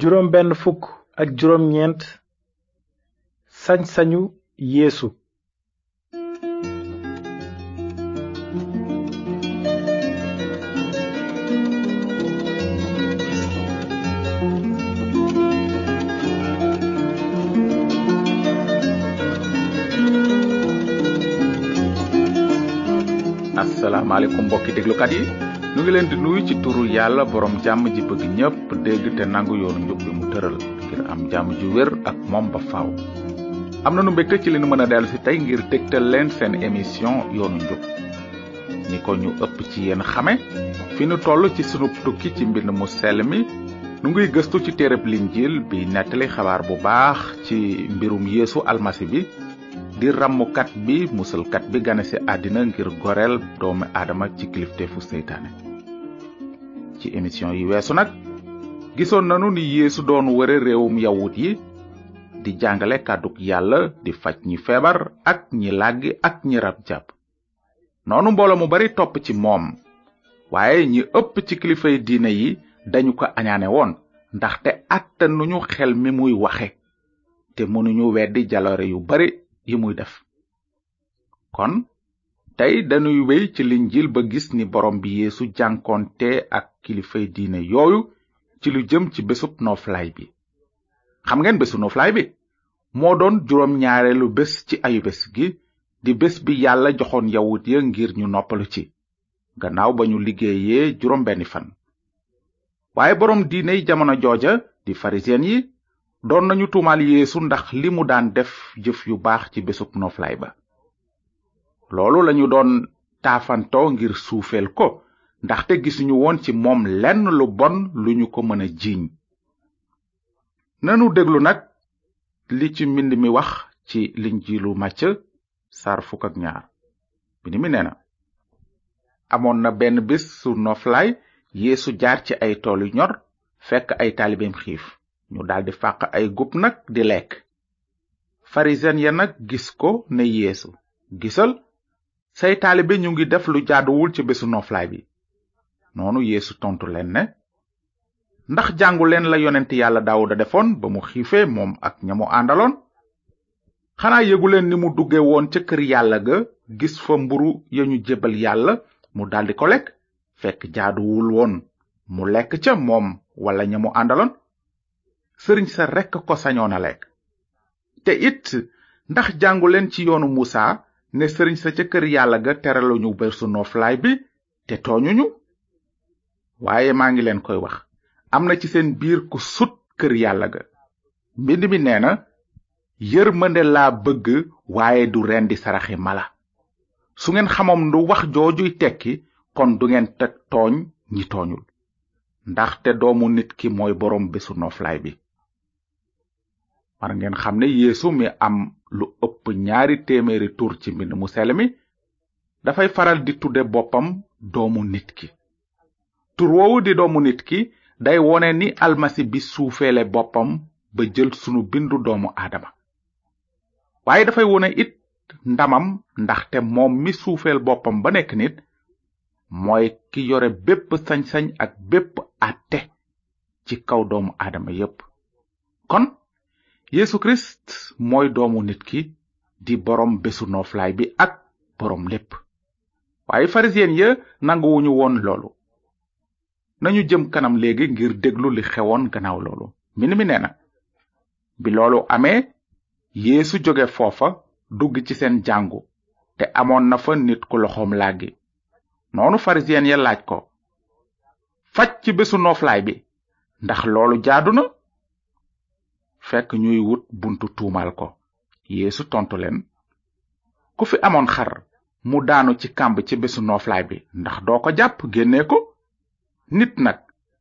juróom benn fukk ak juróom ñeent sañ-sañu Yeesu asalaamaaleykum mbokki déglukat yi nu ngi leen di nuyu ci turu yàlla borom jàmm ji bëgg ñépp dégg te nangu yoonu njub bi mu tëral ngir am jàmm ju wér ak moom ba faaw am na nu mbégte ci li nu mën a dellu si tey ngir tegtal leen seen émission yoonu njub ni ko ñu ëpp ci yéen xame fi nu toll ci sunu tukki ci mbind mu sell mi nu ngiy gëstu ci téereb linjiil bi nettali xabaar bu baax ci mbirum yéesu almasi bi di rammukat bi musalkat bi gane si àddina ngir goreel doomi aadama ci kilifteefu seytaane ci émission yi weesu nag gisoon nanu ni yeesu doon wëre réewum yawut yi di jàngale kàddug yàlla di faj ñi feebar ak ñi làggi ak ñi rab jàpp noonu mbooloo mu bari topp ci moom waaye ñi ëpp ci kilifay diine yi dañu ko añaane woon ndaxte àttanuñu xel mi muy waxe te mënuñu weddi jaloore yu bari yi muy def kon tey dañuy wéy ci linjil ba gis ni borom bi yeesu jànkoonte ak kilifay diine yooyu ci lu jëm ci bésub nooflaay bi xam ngeen bésu nooflaay bi moo doon juróom ñaareelu bés ci ayu bés gi di bés bi yàlla joxoon yawut ya ngir ñu noppalu ci gannaaw ba ñu liggéeyee juróom benni fan waaye boroom diiney jamono jooja di farisen yi doon nañu tuumaal yeesu ndax li mu daan def jëf yu baax ci bésub noflaay ba loolu lañu doon taafantoo ngir suufeel ko ndaxte gisuñu woon ci moom lenn lu bon lu ñu ko mën a jiiñ nanu déglu nag li ci mbind mi wax ci linjiilu màcc saar fukk ak ñaar bind mi nee na amoon na benn bés su noflaay yeesu jaar ci ay tool yu ñor fekk ay taalibeem xiif ñu daldi fàq ay gub nag di lekk farisen ya nag gis ko ne yeesu gisal say taalibe ñu ngi def lu jaaduwul ci bésu noflaay bi noonu yeesu tontu leen ne ndax jàngu leen la yonent yàlla daawuda defoon ba mu xiifee moom ak ña mu àndaloon xanaa yëgu leen ni mu dugge woon ca kër yàlla ga gis fa mburu ya ñu jébbal yàlla mu daldi ko lekk fekk jaaduwul woon mu lekk ca moom walla ña mu àndaloon sëriñ sa rekk ko sañoon a lekk te it ndax jàngu leen ci yoonu muusa ne sëriñ sa ca kër yàlla ga teraluñu bésu nooflaay bi te tooñuñu waaye maa ngi leen koy wax am na ci seen biir ku sut kër yàlla ga mbind mi nee na yërmande laa bëgg waaye du rendi saraxi mala su ngeen xamoon lu wax joojuy tekki kon du ngeen teg tooñ ñi tooñul ndaxte doomu nit ki mooy boroom bésu noflaay bi war ngeen xam ne yeesu mi am lu ëpp ñaari téeméeri tur ci mbind mu sell mi dafay faral di tudde boppam doomu nit ki tur woowu di doomu nit ki day wone ni almasi bi suufeele boppam ba jël sunu bindu doomu aadama waaye dafay wone it ndamam ndaxte moom mi suufeel boppam ba nekk nit mooy ki yore bépp sañ-sañ ak bépp àtte ci kaw doomu aadama yépp kon Yesu Kirist mooy doomu nit ki di boroom bésu nooflaay bi ak boroom lépp waaye farisiyen ya nanguwuñu woon loolu nañu jëm kanam léegi ngir déglu li xewoon gannaaw loolu mbind mi nee na bi loolu amee yéesu jóge foofa dugg ci seen jàngu te amoon na fa nit ku loxoom làggi noonu farisiyen ya laaj ko faj ci bésu nooflaay bi ndax loolu jaadu na fekk ñuy wut buntu tuumaal ko yeesu tontu leen ku fi amoon xar mu daanu ci kàmb ci bésu nooflaay bi ndax doo ko jàpp génnee ko nit nag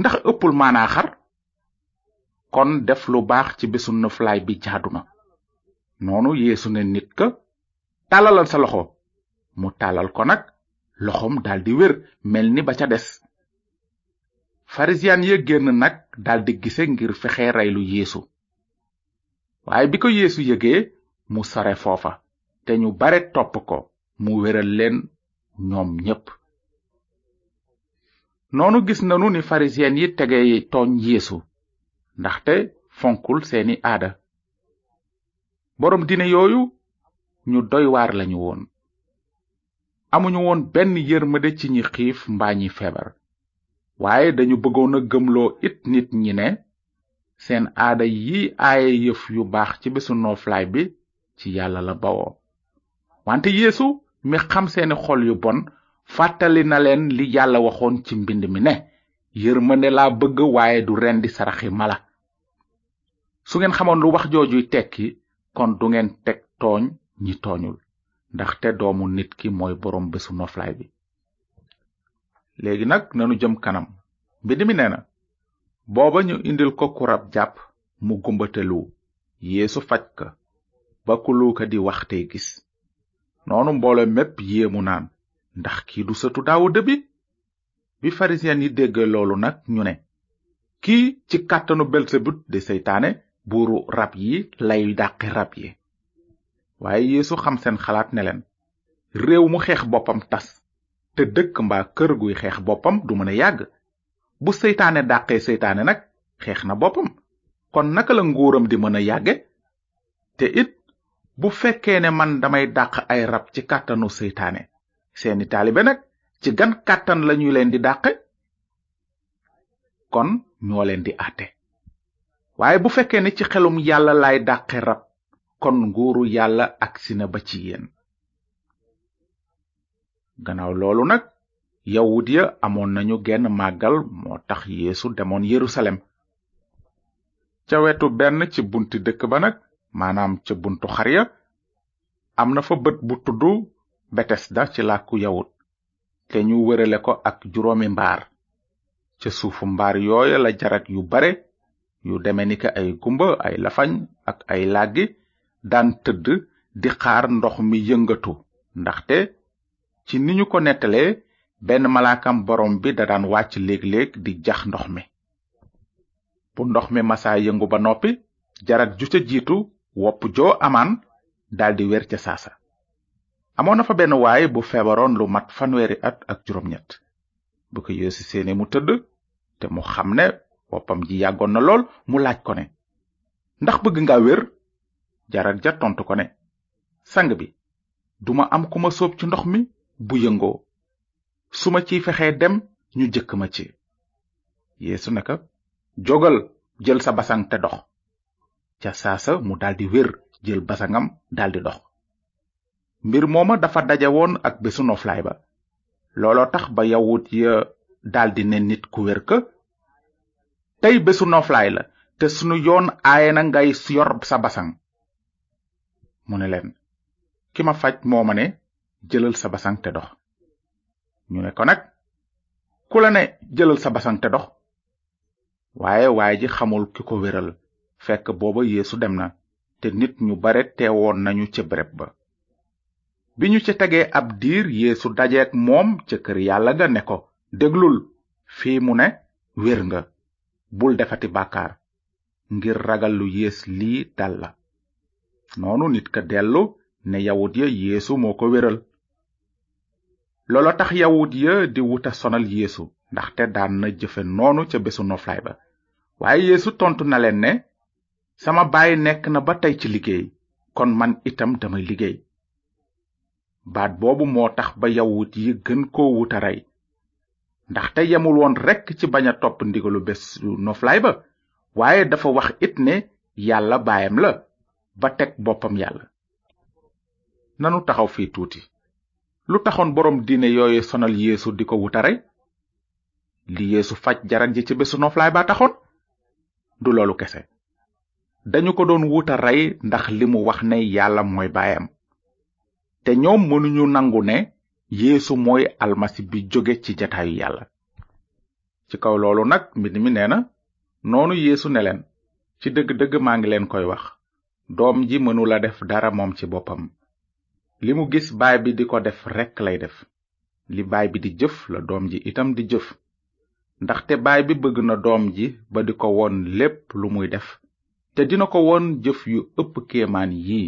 ndax ëppul maanaa xar kon def lu baax ci bésu noflaay bi jaadu na noonu yeesu ne nit ka tàllalal sa loxo mu tàllal ko nag loxoom daldi wér mel ni ba ca des farisiyan ya génn nag daldi gise ngir fexe reylu yéesu waaye bi ko yeesu yëgee mu sore foofa te ñu bare topp ko mu wéral leen ñoom ñépp noonu gis nanu ni farisiyen yi tege tooñ yeesu ndaxte fonkul seeni aada boroom dine yooyu ñu doy waar lañu woon amuñu woon benn yërmande ci ñi xiif mbaa ñi feebar waaye dañu bëggoon a gëmloo it nit ñi ne seen aada yi aaye yëf yu baax ci bésu nooflaay bi ci yàlla la bawoo wante yéesu mi xam seeni xol yu bon fàttali na leen li yàlla waxoon ci mbind mi ne yërmande laa bëgg waaye du rendi saraxi mala su ngeen xamoon lu wax joojuy tekki kon du ngeen teg tooñ ñi tooñul ndaxte doomu nit ki mooy boroom bésu noflaay bi léegi nag nanu jëm kanam mbind mi nee na booba ñu indil ko ku rab jàpp mu gumbatalu yéesu faj ka ba ku luuka di wax tey gis noonu mboole mépp yéemu naan ndax kii du sëtu daawuda bi bi farisiyen yi dégg loolu nag ñu ne kii ci kàttanu belsebut di seytaane buuru rab yi lay dàqi rab yi waaye yeesu xam seen xalaat ne leen réew mu xeex boppam tas te dëkk mbaa kër guy xeex boppam du mën a yàgg bu seytaane dàqee seytaane nag xeex na boppam kon naka la nguuram di mën a yàgge te it bu fekkee ne man damay dàq ay rab ci kàttanu seytaane seeni taalibe nag ci gan kàttan lañu leen di dàqe kon ñoo leen di àtte waaye bu fekkee ne ci xelum yàlla lay dàqe rab kon nguuru yàlla agsi na ba ci yéen gannaaw loolu nag yawut ya amoon nañu genn màggal moo tax yeesu demoon yerusalem ca wetu benn ci bunti dëkk ba nag maanaam ca buntu xar ya am na fa bët bu tudd betesda ci làkku yawut te ñu wërale ko ak juróomi mbaar ca suufu mbaar yooya la jarak yu bare yu deme ni ka ay gumba ay lafañ ak ay làggi daan tëdd di xaar ndox mi yëngatu ndaxte ci ni ñu ko nettalee benn malaakam borom bi da daan wàcc léeg-léeg di jax ndox mi bu ndox mi masaa yëngu ba noppi jarak ju ca jiitu wopp joo amaan daldi wér ca saasa amoon na fa benn waay bu feebaroon lu mat fanweeri at ak juróom ñett bu ko yeesu seene mu tëdd te mu xam ne boppam ji yàggoon na lool mu laaj ko ne ndax bëgg nga wér jarak ja tontu ko ne sang bi duma am ku ma soob ci ndox mi bu yëngoo su ma ciy fexee dem ñu jëkk ma ci yeesu naka jógal jël sa basang te dox ca saasa mu daldi wér jël basangam daldi dox mbir mooma dafa daje woon ak bésu noflaay ba looloo tax ba yawut ya daldi ne nit ku wér ka tey bésu noflaay la te sunu yoon aaye na ngay yor sa basaŋ mu ne leen ki ma faj moo ma ne jëlal sa basaŋ te dox ñu ne ko nag ku la ne jëlal sa basaŋ te dox waaye waay ji xamul ki ko wéral fekk booba yéesu dem na te nit ñu bare teewoon nañu ca béréb ba bi ñu ca tegee ab diir yeesu dajeek moom ca kër yàlla ga ne ko déglul fii mu ne wér nga bul defati bàkkaar ngir ragal lu yées lii dal la noonu nit ka dellu ne yawut ya yeesu moo ko wéral loolo tax yawut ya di wuta sonal yeesu ndaxte daan na jëfe noonu ca bésu noflaay ba waaye yeesu tontu na leen ne sama baay nekk na ba tey ci liggéey kon man itam damay liggéey baat boobu moo tax ba yawut yi gën koo wuta rey ndaxte yemul woon rekk ci bañ a topp ndigalu bésu noflaay ba waaye dafa wax it ne yàlla baayam la ba teg boppam yàlla nanu taxaw fii tuuti lu taxoon boroom diine yooyu sonal yéesu di ko wuta rey li yeesu faj jaran ji ci bésu noflaay ba taxoon du loolu kese dañu ko doon wuta rey ndax li mu wax ne yàlla mooy baayam te ñoom mënuñu nangu ne yéesu mooy almasi bi jóge ci jataayu yàlla ci kaw loolu nag mbind mi nee na noonu yéesu ne leen ci dëgg-dëgg maa ngi leen koy wax doom ji mënula def dara moom ci boppam li mu gis baay bi di ko def rekk lay def li baay bi di jëf la doom ji itam di jëf ndaxte baay bi bëgg na doom ji ba di ko won lépp lu muy def te dina ko won jëf yu ëpp kéemaan yi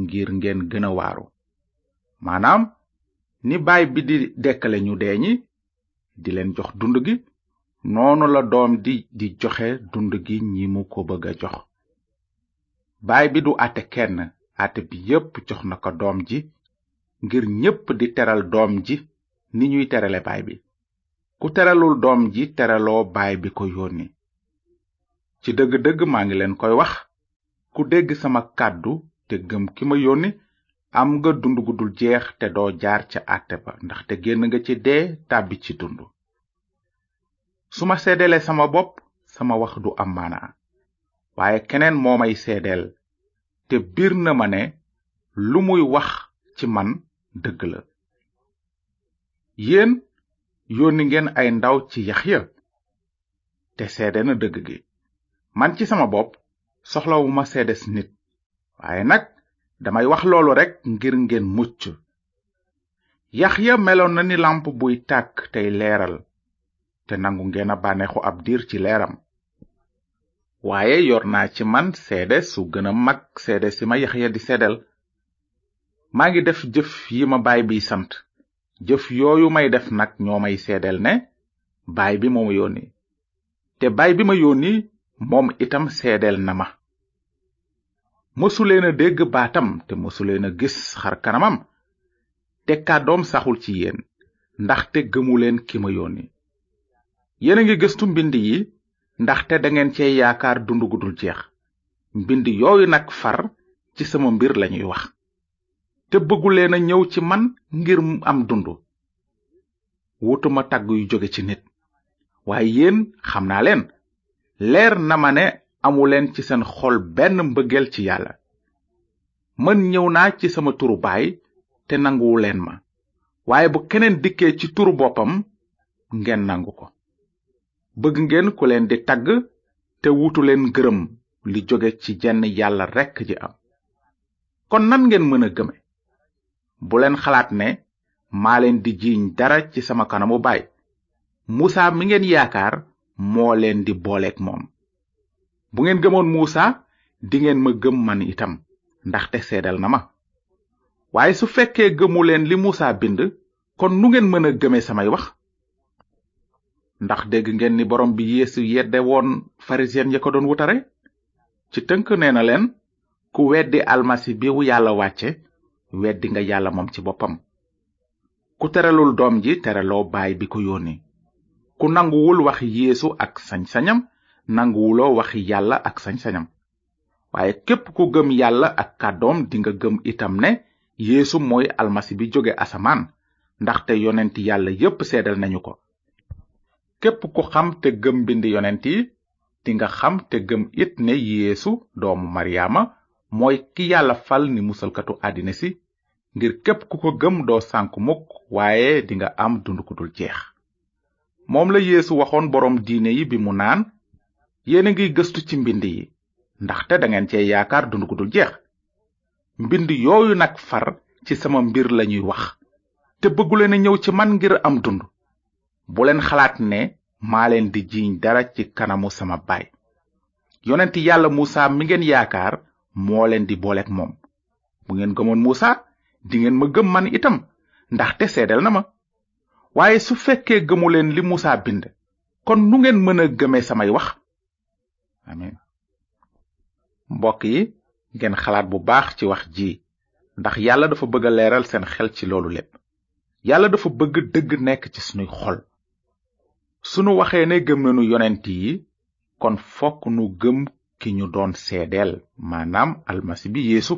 ngir ngeen gën a waaru maanaam ni baay bi di dekkale ñu dee ñi di leen jox dund gi noonu la doom di di joxe dund gi ñi mu ko bëgg a jox baay bi du àtte kenn àtte bi yépp jox na ko doom ji ngir ñépp di teral doom ji ni ñuy terale baay bi ku teralul doom ji teraloo baay bi ko yónni ci dëgg-dëgg maa ngi leen koy wax ku dégg sama kàddu te gëm ki ma yónni am nga dund gu dul jeex te doo jaar ca àtte ba ndaxte génn nga ci dee tàbbi ci dund su ma seedeele sama bopp sama wax du am maanaa waaye keneen moo may seedeel te bir na ma ne lu muy wax ci man dëgg la yéen yónni ngeen ay ndaw ci Yaxya te seede na dëgg gi man ci sama bopp soxlawuma seedes nit waaye nag damay wax loolu rekk ngir ngeen mucc yaxya meloon na ni làmp buy tàkk tey leeral te nangu ngeen a bànneexu ab diir ci leeram waaye yor naa ci man seede su gën a mag seede si ma yaxya di seedeel maa ngi def jëf yi ma baay biy sant jëf yooyu may def nag ñoo may seedeel ne baay bi moo ma yónni te baay bi ma yónni moom itam seedeel na ma mësuleen a dégg baatam te mësuleen a gis xar kanamam te kàddoom saxul ci yéen ndaxte gëmuleen ki ma yónni yéen a ngi gëstu mbind yi ndaxte dangeen cee yaakaar dund gu dul jeex mbind yooyu nag far ci sama mbir lañuy wax te bëgguleen a ñëw ci man ngir am dund wutuma tagg yu jóge ci nit waaye yéen xam naa leen leer na ma ne amuleen ci seen xol benn mbëggeel ci yàlla man ñëw naa ci sama turu baay te nanguwu leen ma waaye bu keneen dikkee ci turu boppam ngeen nangu ko bëgg ngeen ku leen di tagg te wutu leen gërëm li jóge ci jenn yàlla rekk ji am kon nan ngeen mën a gëme bu leen xalaat ne maa leen di jiiñ dara ci sama kanamu baay muusa mi ngeen yaakaar moo leen di booleek moom bu ngeen gëmoon muusa dingeen ma gëm man itam ndaxte seedal na ma waaye su fekkee gëmu leen li muusa bind kon nu ngeen mën a gëme samay wax ndax dégg ngeen ni borom bi yeesu yedde woon farisiyen ya ko doon wutare ci tënk nee na leen ku weddi almasi bi wu yàlla wàcce weddi nga yàlla moom ci boppam ku teralul doom ji teraloo baay bi ko yónni ku nanguwul wax yeesu ak sañ-sañam nanguwuloo waxi yàlla ak sañ-sañam waaye képp ku gëm yàlla ak kàddoom dinga gëm itam ne yéesu mooy almasi bi jóge asamaan ndaxte yonent yàlla yépp seedal nañu ko képp ku xam te gëm mbind yonent yi dinga xam te gëm it ne yeesu doomu maryaama mooy ki yàlla fal ni musalkatu àddina si ngir képp ku ko gëm doo sànku mukk waaye dinga am dund ku dul jeex moom la yéesu waxoon boroom diine yi bi mu naan yéen a ngi gëstu ci mbind yi ndaxte dangeen cee yaakaar dund gu dul jeex mbind yooyu nag far ci sama mbir lañuy wax te bëgguleen a ñëw ci man ngir am dund bu leen xalaat ne maa leen di jiiñ dara ci kanamu sama baay yonent yàlla muusa mi ngeen yaakaar moo leen di booleek moom bu ngeen gëmoon muusa dingeen ma gëm man itam ndaxte seedeel na ma waaye su fekkee gëmu leen li Musaa bind kon nu ngeen mën a gëmee samay wax amin mbokk yi ngeen xalaat bu baax ci wax ji ndax yàlla dafa bëgg a leeral seen xel ci loolu lépp yàlla dafa bëgg dëgg nekk ci sunuy xol sunu waxee ne gëm nañu yonent yi kon fokk nu gëm ki ñu doon seedeel maanaam almasi bi yeesu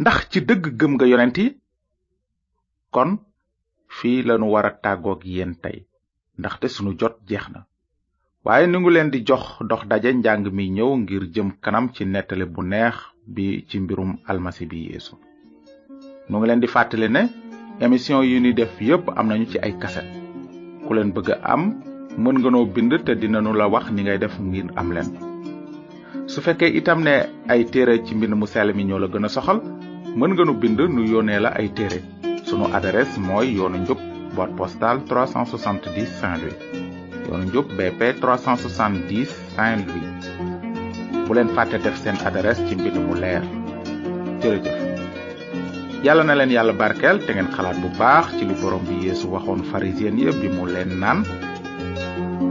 ndax ci dëgg gëm nga yonent yi kon fii lanu war a tàggoog yéen tey ndaxte sunu jot jeex na waaye ni ngi leen di jox dox daje njàng mi ñëw ngir jëm kanam ci nettali bu neex bi ci mbirum almasi bi yeesu nu ngi leen di fàttali ne émission yu ni def yépp am nañu ci ay kaset ku leen bëgg a am mën nga noo bind te dinanu la wax ni ngay def ngir am leen su fekkee itam ne ay téere ci mbind mu sell mi ñoo la gën a soxal mën nga nu bind nu yónnee la ay téere sunu adresse mooy yoonu njub boîte postale 370 Saint-Louis yoonu njub BP 370 Saint-Louis bu leen fàtte def seen adresse ci mbind mu leer jërëjëf yàlla na leen yàlla barkeel te ngeen xalaat bu baax ci li borom bi yeesu waxoon pharisien ya bi mu leen naan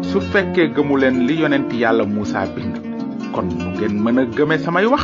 su fekkee gëmu leen li yonent yàlla muusa bind kon nu ngeen mën a gëme samay wax